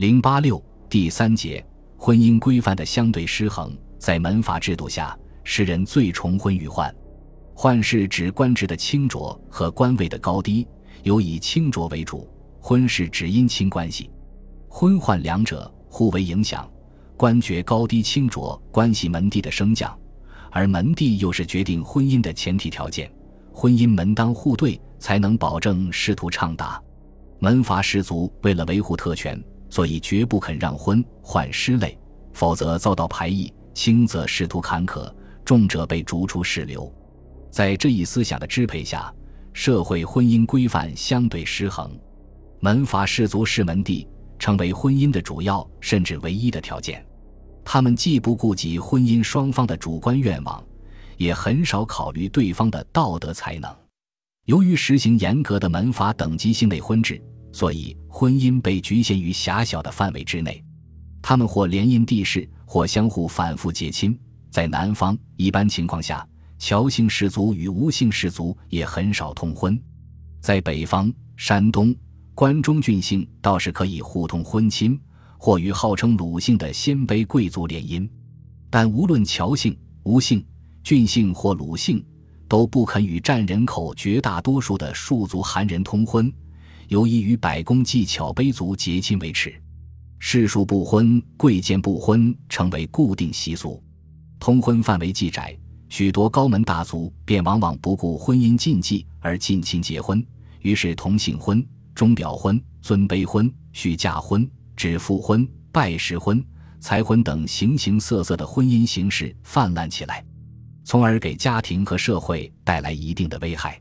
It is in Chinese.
零八六第三节，婚姻规范的相对失衡。在门阀制度下，世人最崇婚与宦。宦是指官职的清浊和官位的高低，尤以清浊为主；婚是指姻亲关系。婚宦两者互为影响，官爵高低清浊关系门第的升降，而门第又是决定婚姻的前提条件。婚姻门当户对，才能保证仕途畅达。门阀士族为了维护特权。所以绝不肯让婚换失类，否则遭到排异，轻则仕途坎坷，重者被逐出士流。在这一思想的支配下，社会婚姻规范相对失衡，门阀士族视门第成为婚姻的主要甚至唯一的条件。他们既不顾及婚姻双方的主观愿望，也很少考虑对方的道德才能。由于实行严格的门阀等级性内婚制。所以，婚姻被局限于狭小的范围之内。他们或联姻地室，或相互反复结亲。在南方，一般情况下，乔姓氏族与吴姓氏族也很少通婚；在北方，山东、关中郡姓倒是可以互通婚亲，或与号称鲁姓的鲜卑贵族联姻。但无论乔姓、吴姓、郡姓或鲁姓，都不肯与占人口绝大多数的庶族韩人通婚。由以与百工技巧卑族结亲为耻，士庶不婚、贵贱不婚成为固定习俗。通婚范围既窄，许多高门大族便往往不顾婚姻禁忌而近亲结婚，于是同姓婚、钟表婚、尊卑婚、续嫁婚、指腹婚、拜师婚、财婚等形形色色的婚姻形式泛滥起来，从而给家庭和社会带来一定的危害。